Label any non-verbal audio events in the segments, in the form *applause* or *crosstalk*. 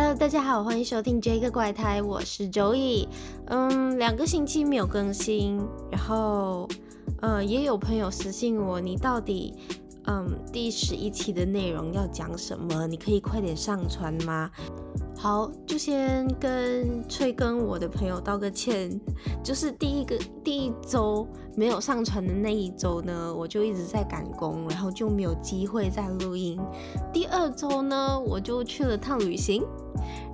Hello，大家好，欢迎收听这个怪胎，我是周易。嗯，两个星期没有更新，然后呃，也有朋友私信我，你到底嗯第十一期的内容要讲什么？你可以快点上传吗？好，就先跟催更我的朋友道个歉，就是第一个第一周没有上传的那一周呢，我就一直在赶工，然后就没有机会再录音。第二周呢，我就去了趟旅行，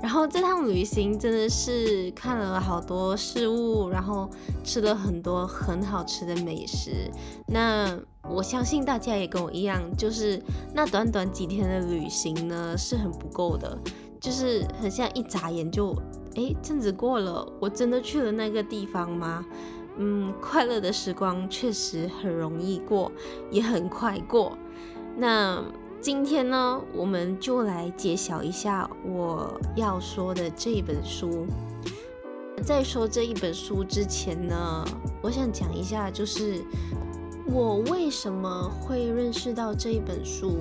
然后这趟旅行真的是看了好多事物，然后吃了很多很好吃的美食。那我相信大家也跟我一样，就是那短短几天的旅行呢，是很不够的。就是很像一眨眼就，哎，阵子过了，我真的去了那个地方吗？嗯，快乐的时光确实很容易过，也很快过。那今天呢，我们就来揭晓一下我要说的这一本书。在说这一本书之前呢，我想讲一下，就是。我为什么会认识到这一本书？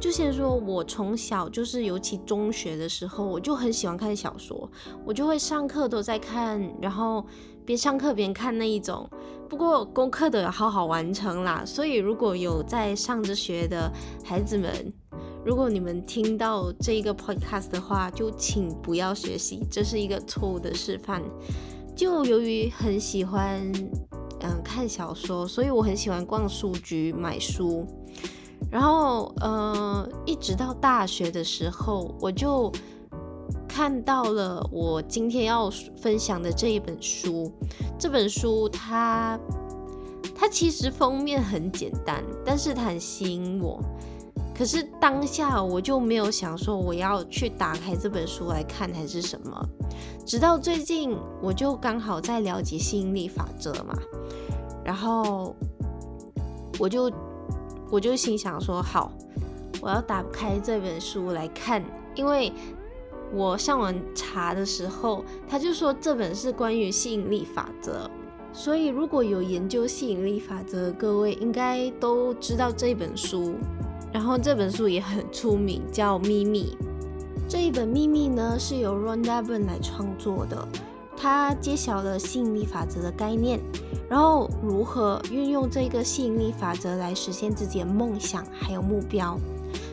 就先说，我从小就是，尤其中学的时候，我就很喜欢看小说，我就会上课都在看，然后边上课边看那一种。不过功课都要好好完成啦，所以如果有在上着学的孩子们，如果你们听到这一个 podcast 的话，就请不要学习，这是一个错误的示范。就由于很喜欢。嗯，看小说，所以我很喜欢逛书局买书。然后，呃，一直到大学的时候，我就看到了我今天要分享的这一本书。这本书它它其实封面很简单，但是它很吸引我。可是当下我就没有想说我要去打开这本书来看还是什么。直到最近，我就刚好在了解吸引力法则嘛。然后我就我就心想说好，我要打开这本书来看，因为我上网查的时候，他就说这本是关于吸引力法则，所以如果有研究吸引力法则的，各位应该都知道这本书。然后这本书也很出名，叫《秘密》。这一本《秘密》呢是由 Rhonda Byrne 来创作的。他揭晓了吸引力法则的概念，然后如何运用这个吸引力法则来实现自己的梦想还有目标。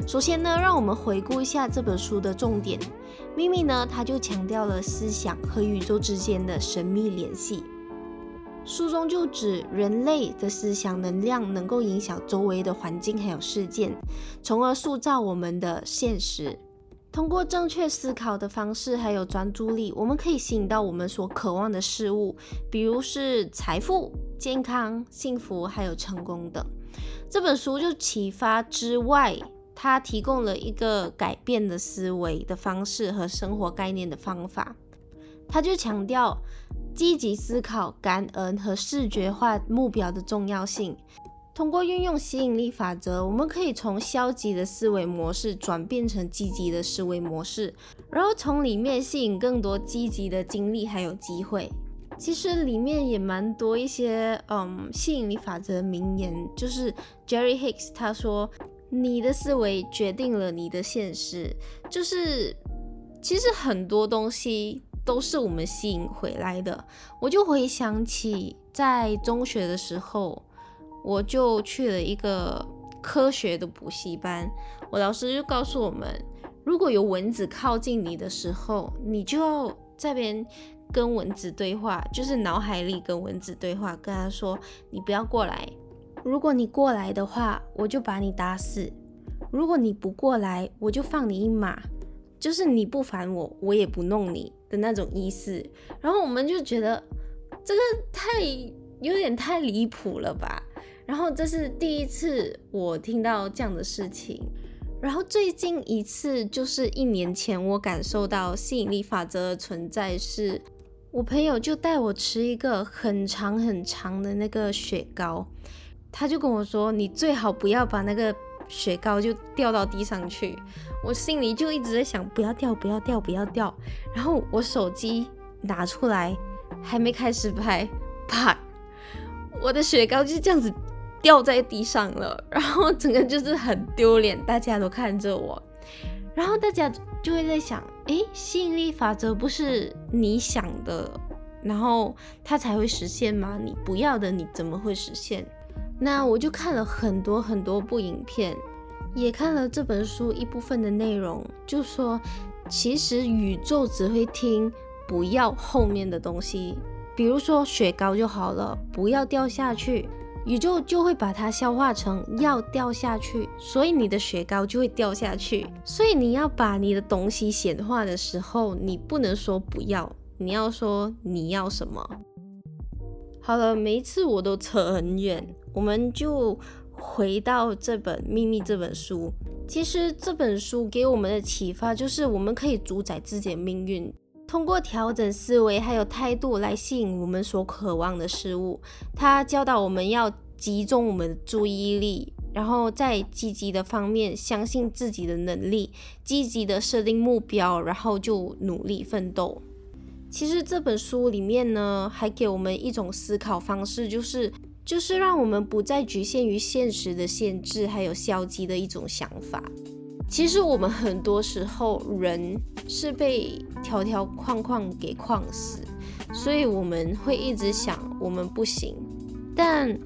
首先呢，让我们回顾一下这本书的重点。秘密呢，它就强调了思想和宇宙之间的神秘联系。书中就指人类的思想能量能够影响周围的环境还有事件，从而塑造我们的现实。通过正确思考的方式，还有专注力，我们可以吸引到我们所渴望的事物，比如是财富、健康、幸福，还有成功等。这本书就启发之外，它提供了一个改变的思维的方式和生活概念的方法。它就强调积极思考、感恩和视觉化目标的重要性。通过运用吸引力法则，我们可以从消极的思维模式转变成积极的思维模式，然后从里面吸引更多积极的经历还有机会。其实里面也蛮多一些嗯吸引力法则名言，就是 Jerry Hicks 他说：“你的思维决定了你的现实。”就是其实很多东西都是我们吸引回来的。我就回想起在中学的时候。我就去了一个科学的补习班，我老师就告诉我们，如果有蚊子靠近你的时候，你就要这边跟蚊子对话，就是脑海里跟蚊子对话，跟他说你不要过来，如果你过来的话，我就把你打死；如果你不过来，我就放你一马，就是你不烦我，我也不弄你的那种意思。然后我们就觉得这个太有点太离谱了吧。然后这是第一次我听到这样的事情，然后最近一次就是一年前，我感受到吸引力法则的存在是，我朋友就带我吃一个很长很长的那个雪糕，他就跟我说，你最好不要把那个雪糕就掉到地上去，我心里就一直在想，不要掉，不要掉，不要掉。然后我手机拿出来，还没开始拍，啪，我的雪糕就这样子。掉在地上了，*laughs* 然后整个就是很丢脸，大家都看着我。然后大家就会在想，诶，吸引力法则不是你想的，然后它才会实现吗？你不要的，你怎么会实现？那我就看了很多很多部影片，也看了这本书一部分的内容，就说其实宇宙只会听不要后面的东西，比如说雪糕就好了，不要掉下去。宇宙就会把它消化成要掉下去，所以你的雪糕就会掉下去。所以你要把你的东西显化的时候，你不能说不要，你要说你要什么。好了，每一次我都扯很远，我们就回到这本《秘密》这本书。其实这本书给我们的启发就是，我们可以主宰自己的命运。通过调整思维还有态度来吸引我们所渴望的事物，他教导我们要集中我们的注意力，然后在积极的方面相信自己的能力，积极的设定目标，然后就努力奋斗。其实这本书里面呢，还给我们一种思考方式，就是就是让我们不再局限于现实的限制，还有消极的一种想法。其实我们很多时候人是被条条框框给框死，所以我们会一直想我们不行。但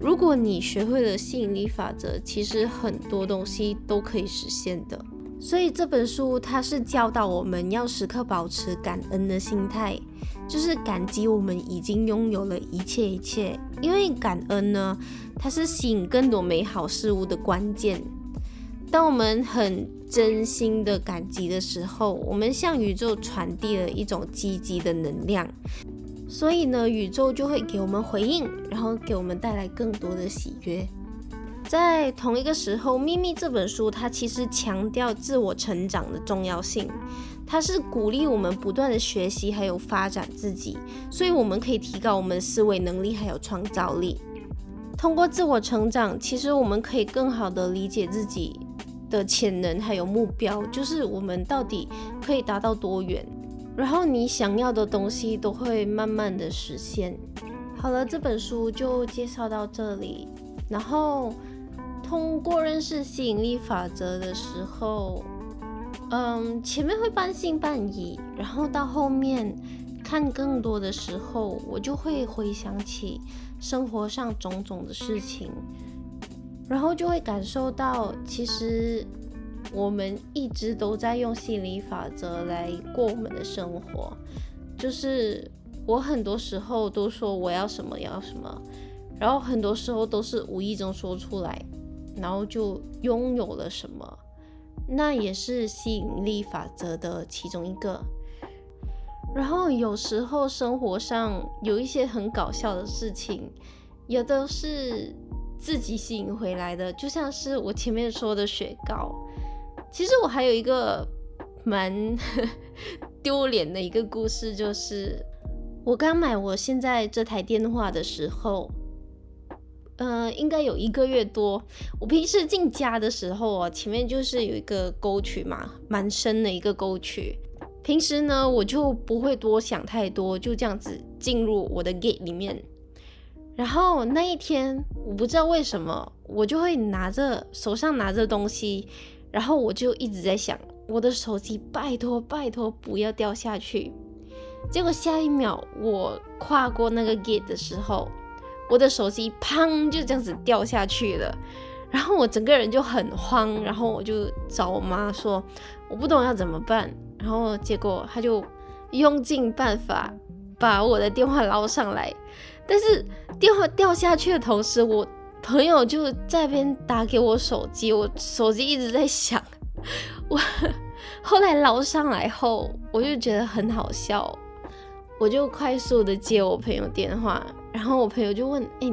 如果你学会了吸引力法则，其实很多东西都可以实现的。所以这本书它是教导我们要时刻保持感恩的心态，就是感激我们已经拥有了一切一切，因为感恩呢，它是吸引更多美好事物的关键。当我们很真心的感激的时候，我们向宇宙传递了一种积极的能量，所以呢，宇宙就会给我们回应，然后给我们带来更多的喜悦。在同一个时候，《秘密》这本书它其实强调自我成长的重要性，它是鼓励我们不断的学习还有发展自己，所以我们可以提高我们的思维能力还有创造力。通过自我成长，其实我们可以更好的理解自己。的潜能还有目标，就是我们到底可以达到多远，然后你想要的东西都会慢慢的实现。好了，这本书就介绍到这里。然后通过认识吸引力法则的时候，嗯，前面会半信半疑，然后到后面看更多的时候，我就会回想起生活上种种的事情。然后就会感受到，其实我们一直都在用吸引力法则来过我们的生活。就是我很多时候都说我要什么要什么，然后很多时候都是无意中说出来，然后就拥有了什么。那也是吸引力法则的其中一个。然后有时候生活上有一些很搞笑的事情，也都是。自己吸引回来的，就像是我前面说的雪糕。其实我还有一个蛮 *laughs* 丢脸的一个故事，就是我刚买我现在这台电话的时候，呃，应该有一个月多。我平时进家的时候啊，前面就是有一个沟渠嘛，蛮深的一个沟渠。平时呢，我就不会多想太多，就这样子进入我的 gate 里面。然后那一天，我不知道为什么，我就会拿着手上拿着东西，然后我就一直在想，我的手机拜托拜托不要掉下去。结果下一秒，我跨过那个 gate 的时候，我的手机砰就这样子掉下去了。然后我整个人就很慌，然后我就找我妈说，我不懂要怎么办。然后结果她就用尽办法把我的电话捞上来。但是电话掉下去的同时，我朋友就在边打给我手机，我手机一直在响。我 *laughs* 后来捞上来后，我就觉得很好笑，我就快速的接我朋友电话，然后我朋友就问：“哎、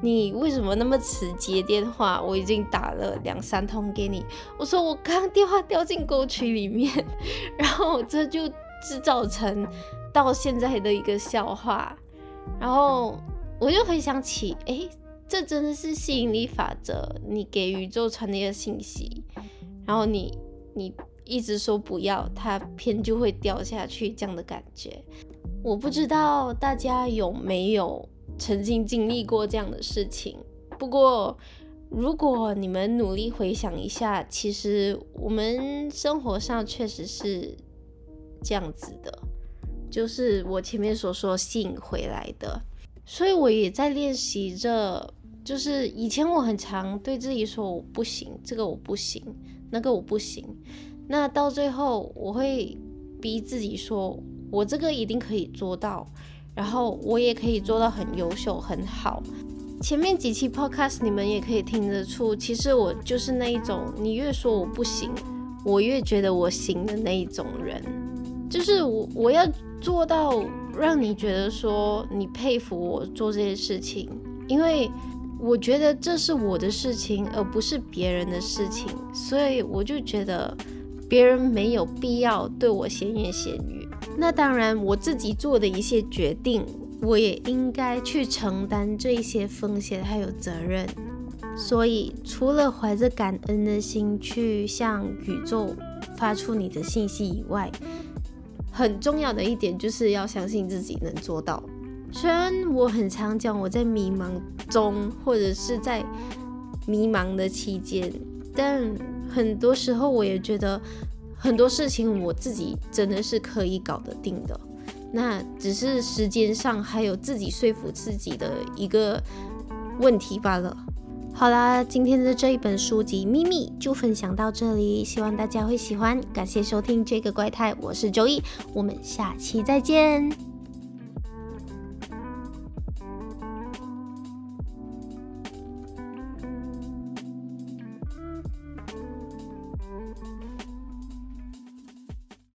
你为什么那么迟接电话？我已经打了两三通给你。”我说：“我刚电话掉进沟渠里面。”然后这就制造成到现在的一个笑话。然后我就回想起，哎，这真的是吸引力法则，你给宇宙传递的信息，然后你你一直说不要，它偏就会掉下去，这样的感觉。我不知道大家有没有曾经经历过这样的事情，不过如果你们努力回想一下，其实我们生活上确实是这样子的，就是我前面所说吸引回来的。所以我也在练习着，就是以前我很常对自己说我不行，这个我不行，那个我不行。那到最后我会逼自己说，我这个一定可以做到，然后我也可以做到很优秀、很好。前面几期 podcast 你们也可以听得出，其实我就是那一种，你越说我不行，我越觉得我行的那一种人，就是我我要做到。让你觉得说你佩服我做这些事情，因为我觉得这是我的事情，而不是别人的事情，所以我就觉得别人没有必要对我闲言闲语。那当然，我自己做的一些决定，我也应该去承担这一些风险还有责任。所以，除了怀着感恩的心去向宇宙发出你的信息以外，很重要的一点就是要相信自己能做到。虽然我很常讲我在迷茫中，或者是在迷茫的期间，但很多时候我也觉得很多事情我自己真的是可以搞得定的。那只是时间上还有自己说服自己的一个问题罢了。好啦，今天的这一本书籍秘密就分享到这里，希望大家会喜欢。感谢收听这个怪胎，我是周易我们下期再见。